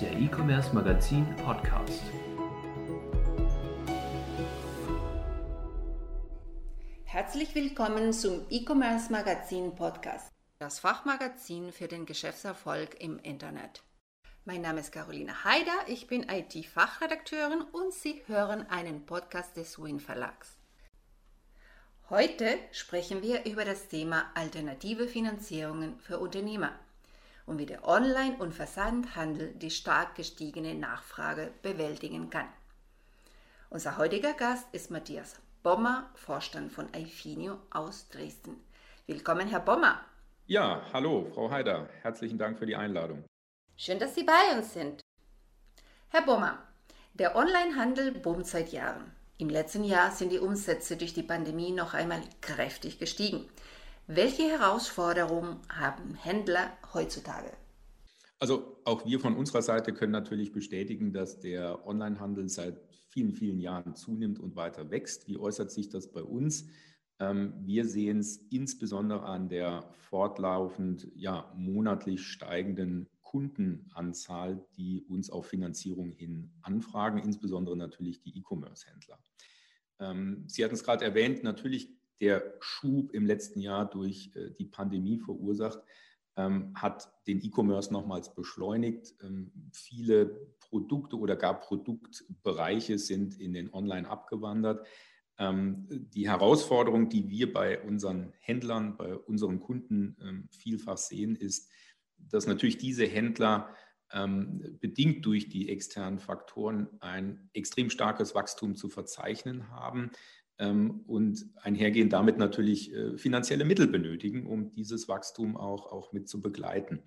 der E-Commerce Magazin Podcast. Herzlich willkommen zum E-Commerce Magazin Podcast, das Fachmagazin für den Geschäftserfolg im Internet. Mein Name ist Caroline Haider, ich bin IT-Fachredakteurin und Sie hören einen Podcast des Win Verlags. Heute sprechen wir über das Thema alternative Finanzierungen für Unternehmer und wie der Online- und Versandhandel die stark gestiegene Nachfrage bewältigen kann. Unser heutiger Gast ist Matthias Bommer, Vorstand von Ifinio aus Dresden. Willkommen, Herr Bommer. Ja, hallo, Frau Haider. Herzlichen Dank für die Einladung. Schön, dass Sie bei uns sind. Herr Bommer, der Onlinehandel boomt seit Jahren. Im letzten Jahr sind die Umsätze durch die Pandemie noch einmal kräftig gestiegen. Welche Herausforderungen haben Händler heutzutage? Also auch wir von unserer Seite können natürlich bestätigen, dass der Onlinehandel seit vielen, vielen Jahren zunimmt und weiter wächst. Wie äußert sich das bei uns? Ähm, wir sehen es insbesondere an der fortlaufend ja, monatlich steigenden Kundenanzahl, die uns auf Finanzierung hin anfragen, insbesondere natürlich die E-Commerce-Händler. Ähm, Sie hatten es gerade erwähnt, natürlich der Schub im letzten Jahr durch äh, die Pandemie verursacht, ähm, hat den E-Commerce nochmals beschleunigt. Ähm, viele Produkte oder gar Produktbereiche sind in den Online abgewandert. die Herausforderung, die wir bei unseren Händlern, bei unseren Kunden vielfach sehen, ist, dass natürlich diese Händler ähm, bedingt durch die externen Faktoren ein extrem starkes Wachstum zu verzeichnen haben ähm, und einhergehend damit natürlich äh, finanzielle Mittel benötigen, um dieses Wachstum auch, auch mit zu begleiten.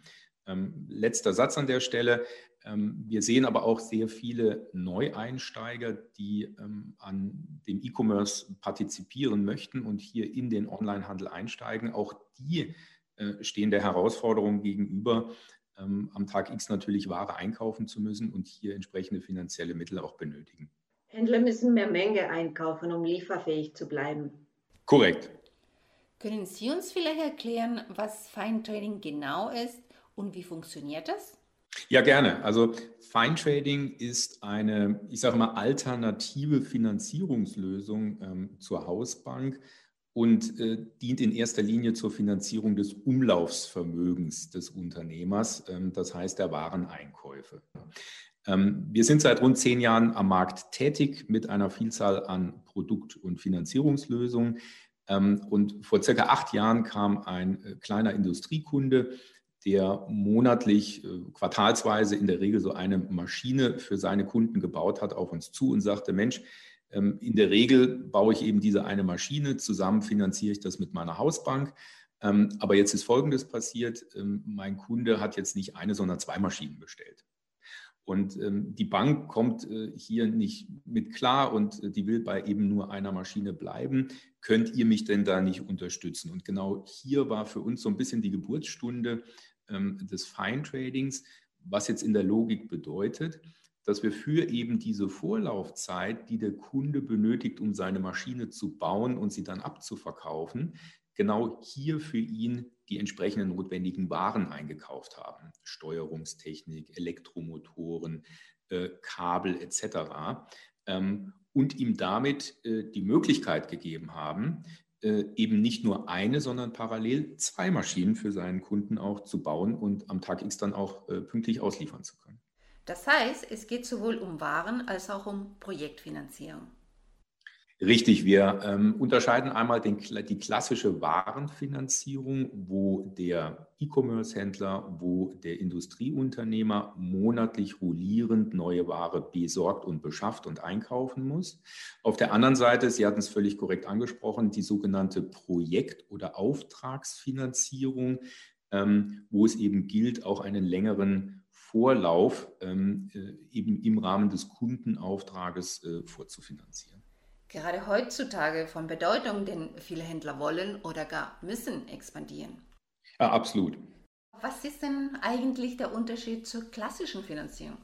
Ähm, letzter Satz an der Stelle. Ähm, wir sehen aber auch sehr viele Neueinsteiger, die ähm, an dem E-Commerce partizipieren möchten und hier in den Onlinehandel einsteigen. Auch die äh, stehen der Herausforderung gegenüber, ähm, am Tag X natürlich Ware einkaufen zu müssen und hier entsprechende finanzielle Mittel auch benötigen. Händler müssen mehr Menge einkaufen, um lieferfähig zu bleiben. Korrekt. Können Sie uns vielleicht erklären, was Fine Trading genau ist und wie funktioniert das? Ja, gerne. Also Fine Trading ist eine, ich sage mal, alternative Finanzierungslösung ähm, zur Hausbank und äh, dient in erster Linie zur Finanzierung des Umlaufsvermögens des Unternehmers, ähm, das heißt der Wareneinkäufe. Ähm, wir sind seit rund zehn Jahren am Markt tätig mit einer Vielzahl an Produkt- und Finanzierungslösungen. Ähm, und vor circa acht Jahren kam ein äh, kleiner Industriekunde, der monatlich, äh, quartalsweise in der Regel so eine Maschine für seine Kunden gebaut hat, auf uns zu und sagte, Mensch, ähm, in der Regel baue ich eben diese eine Maschine, zusammen finanziere ich das mit meiner Hausbank. Aber jetzt ist Folgendes passiert, mein Kunde hat jetzt nicht eine, sondern zwei Maschinen bestellt. Und die Bank kommt äh, hier nicht mit klar und äh, die will bei eben nur einer Maschine bleiben. Könnt ihr mich denn da nicht unterstützen? Und genau hier war für uns so ein bisschen die Geburtsstunde des Fine Tradings, was jetzt in der Logik bedeutet, dass wir für eben diese Vorlaufzeit, die der Kunde benötigt, um seine Maschine zu bauen und sie dann abzuverkaufen, genau hier für ihn die entsprechenden notwendigen Waren eingekauft haben. Steuerungstechnik, Elektromotoren, äh, Kabel etc. Ähm, und ihm damit äh, die Möglichkeit gegeben haben, äh, eben nicht nur eine, sondern parallel zwei Maschinen für seinen Kunden auch zu bauen und am Tag X dann auch äh, pünktlich ausliefern zu können. Das heißt, es geht sowohl um Waren als auch um Projektfinanzierung. Richtig, wir ähm, unterscheiden einmal den, die klassische Warenfinanzierung, wo der E-Commerce-Händler, wo der Industrieunternehmer monatlich rollierend neue Ware besorgt und beschafft und einkaufen muss. Auf der anderen Seite, Sie hatten es völlig korrekt angesprochen, die sogenannte Projekt- oder Auftragsfinanzierung, ähm, wo es eben gilt, auch einen längeren Vorlauf ähm, äh, eben im Rahmen des Kundenauftrages äh, vorzufinanzieren. Gerade heutzutage von Bedeutung, denn viele Händler wollen oder gar müssen expandieren. Ja, absolut. Was ist denn eigentlich der Unterschied zur klassischen Finanzierung?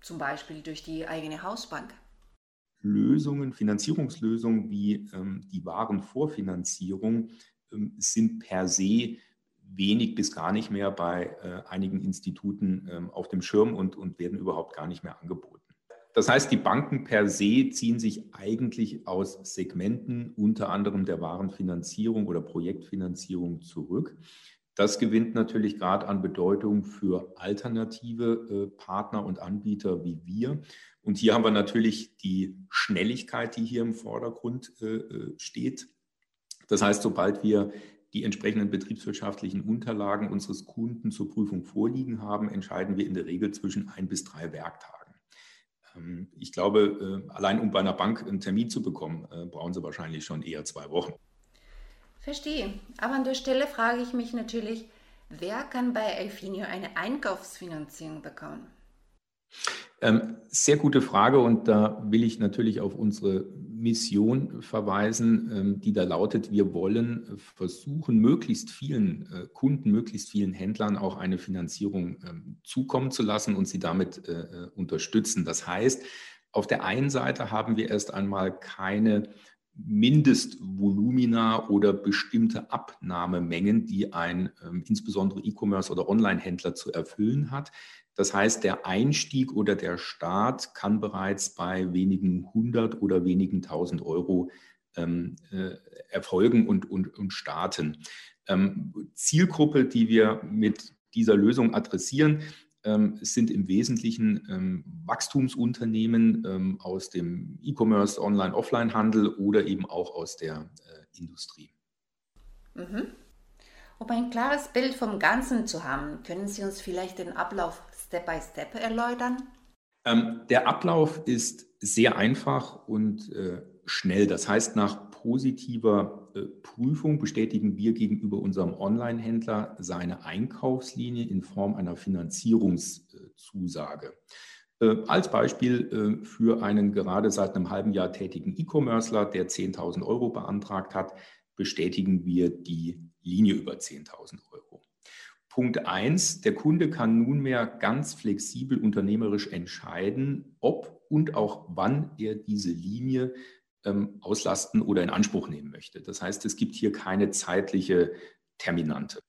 Zum Beispiel durch die eigene Hausbank? Lösungen, Finanzierungslösungen wie ähm, die Warenvorfinanzierung ähm, sind per se wenig bis gar nicht mehr bei äh, einigen Instituten ähm, auf dem Schirm und, und werden überhaupt gar nicht mehr angeboten. Das heißt, die Banken per se ziehen sich eigentlich aus Segmenten, unter anderem der Warenfinanzierung oder Projektfinanzierung zurück. Das gewinnt natürlich gerade an Bedeutung für alternative äh, Partner und Anbieter wie wir. Und hier haben wir natürlich die Schnelligkeit, die hier im Vordergrund äh, äh steht. Das heißt, sobald wir die entsprechenden betriebswirtschaftlichen Unterlagen unseres Kunden zur Prüfung vorliegen haben, entscheiden wir in der Regel zwischen ein bis drei Werktagen. Ähm, ich glaube, äh, allein um bei einer Bank einen Termin zu bekommen, äh, brauchen Sie wahrscheinlich schon eher zwei Wochen. Verstehe. Aber an der Stelle frage ich mich natürlich, wer kann bei Elfinio eine Einkaufsfinanzierung bekommen? Ähm, sehr gute Frage und da will ich natürlich auf unsere Mission verweisen, ähm, die da lautet, wir wollen versuchen, möglichst vielen äh, Kunden, möglichst vielen Händlern auch eine Finanzierung ähm, zukommen zu lassen und sie damit äh, äh, unterstützen. Das heißt, auf der einen Seite haben wir erst einmal keine Mindestvolumina oder bestimmte Abnahmemengen, die ein ähm, insbesondere E-Commerce oder Online-Händler zu erfüllen hat. Das heißt, der Einstieg oder der Start kann bereits bei wenigen hundert oder wenigen tausend Euro ähm, äh, erfolgen und, und, und starten. Ähm, Zielgruppe, die wir mit dieser Lösung adressieren, ähm, sind im Wesentlichen ähm, Wachstumsunternehmen ähm, aus dem E-Commerce, Online, Offline-Handel oder eben auch aus der äh, Industrie. Mhm. Um ein klares Bild vom Ganzen zu haben, können Sie uns vielleicht den Ablauf Step by Step erläutern? Der Ablauf ist sehr einfach und äh, schnell. Das heißt, nach positiver Prüfung bestätigen wir gegenüber unserem Online-Händler seine Einkaufslinie in Form einer Finanzierungszusage. Äh, als Beispiel äh, für einen gerade seit einem halben Jahr tätigen E-Commercer, der 10.000 Euro beantragt hat, bestätigen wir die Linie über 10.000 Euro. Punkt 1, der Kunde kann nunmehr ganz flexibel unternehmerisch entscheiden, ob und auch wann er diese Linie ähm, auslasten oder in Anspruch nehmen möchte. Das heißt, es gibt hier keine zeitliche Terminante.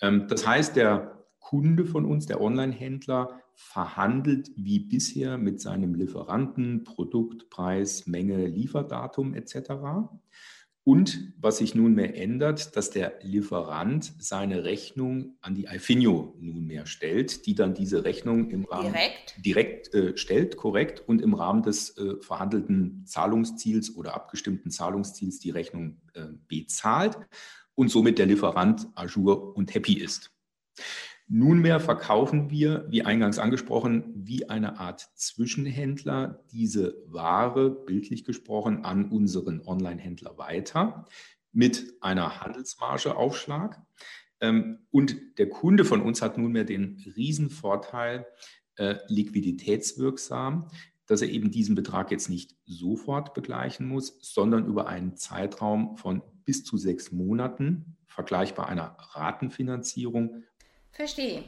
Ähm, das heißt, der Kunde von uns, der Online-Händler, verhandelt wie bisher mit seinem Lieferanten Produkt, Preis, Menge, Lieferdatum etc. Und was sich nunmehr ändert, dass der Lieferant seine Rechnung an die Ifinio nunmehr stellt, die dann diese Rechnung im Rahmen direkt, direkt äh, stellt, korrekt, und im Rahmen des äh, verhandelten Zahlungsziels oder abgestimmten Zahlungsziels die Rechnung äh, bezahlt und somit der Lieferant ajour und happy ist. Nunmehr verkaufen wir, wie eingangs angesprochen, wie eine Art Zwischenhändler diese Ware, bildlich gesprochen, an unseren Online-Händler weiter mit einer Handelsmargeaufschlag. Ähm, und der Kunde von uns hat nunmehr den Riesenvorteil, äh, liquiditätswirksam, dass er eben diesen Betrag jetzt nicht sofort begleichen muss, sondern über einen Zeitraum von bis zu sechs Monaten, vergleichbar einer Ratenfinanzierung, Verstehe.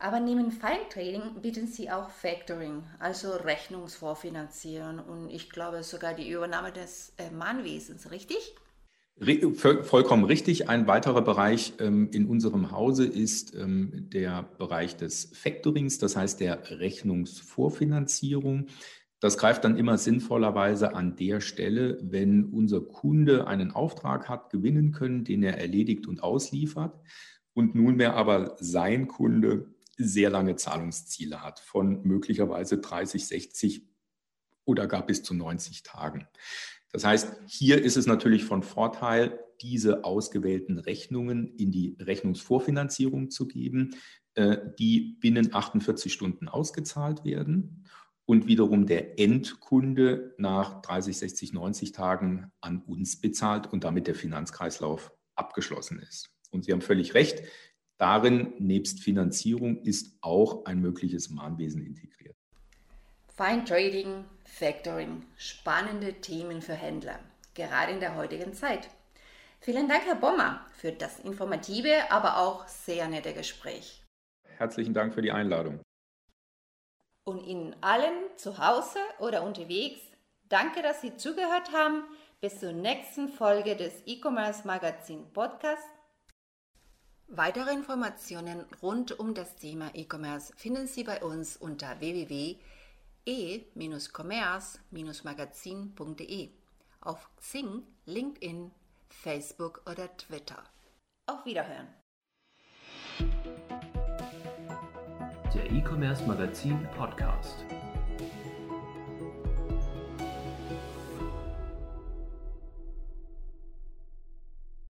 Aber neben Feintrading bieten Sie auch Factoring, also Rechnungsvorfinanzieren und ich glaube sogar die Übernahme des äh, Mahnwesens, richtig? Vollkommen richtig. Ein weiterer Bereich ähm, in unserem Hause ist ähm, der Bereich des Factorings, das heißt der Rechnungsvorfinanzierung. Das greift dann immer sinnvollerweise an der Stelle, wenn unser Kunde einen Auftrag hat, gewinnen können, den er erledigt und ausliefert und nunmehr aber sein Kunde sehr lange Zahlungsziele hat von möglicherweise 30, 60 oder gar bis zu 90 Tagen. Das heißt, hier ist es natürlich von Vorteil, diese ausgewählten Rechnungen in die Rechnungsvorfinanzierung zu geben, äh, die binnen 48 Stunden ausgezahlt werden und wiederum der Endkunde nach 30, 60, 90 Tagen an uns bezahlt und damit der Finanzkreislauf abgeschlossen ist. Und Sie haben völlig recht, darin nebst Finanzierung ist auch ein mögliches Mahnwesen integriert. Fine Trading, Factoring, spannende Themen für Händler, gerade in der heutigen Zeit. Vielen Dank, Herr Bommer, für das informative, aber auch sehr nette Gespräch. Herzlichen Dank für die Einladung. Und Ihnen allen zu Hause oder unterwegs, danke, dass Sie zugehört haben. Bis zur nächsten Folge des E-Commerce Magazin Podcasts Weitere Informationen rund um das Thema E-Commerce finden Sie bei uns unter www.e-commerce-magazin.de auf Xing, LinkedIn, Facebook oder Twitter. Auf Wiederhören! Der E-Commerce Magazin Podcast.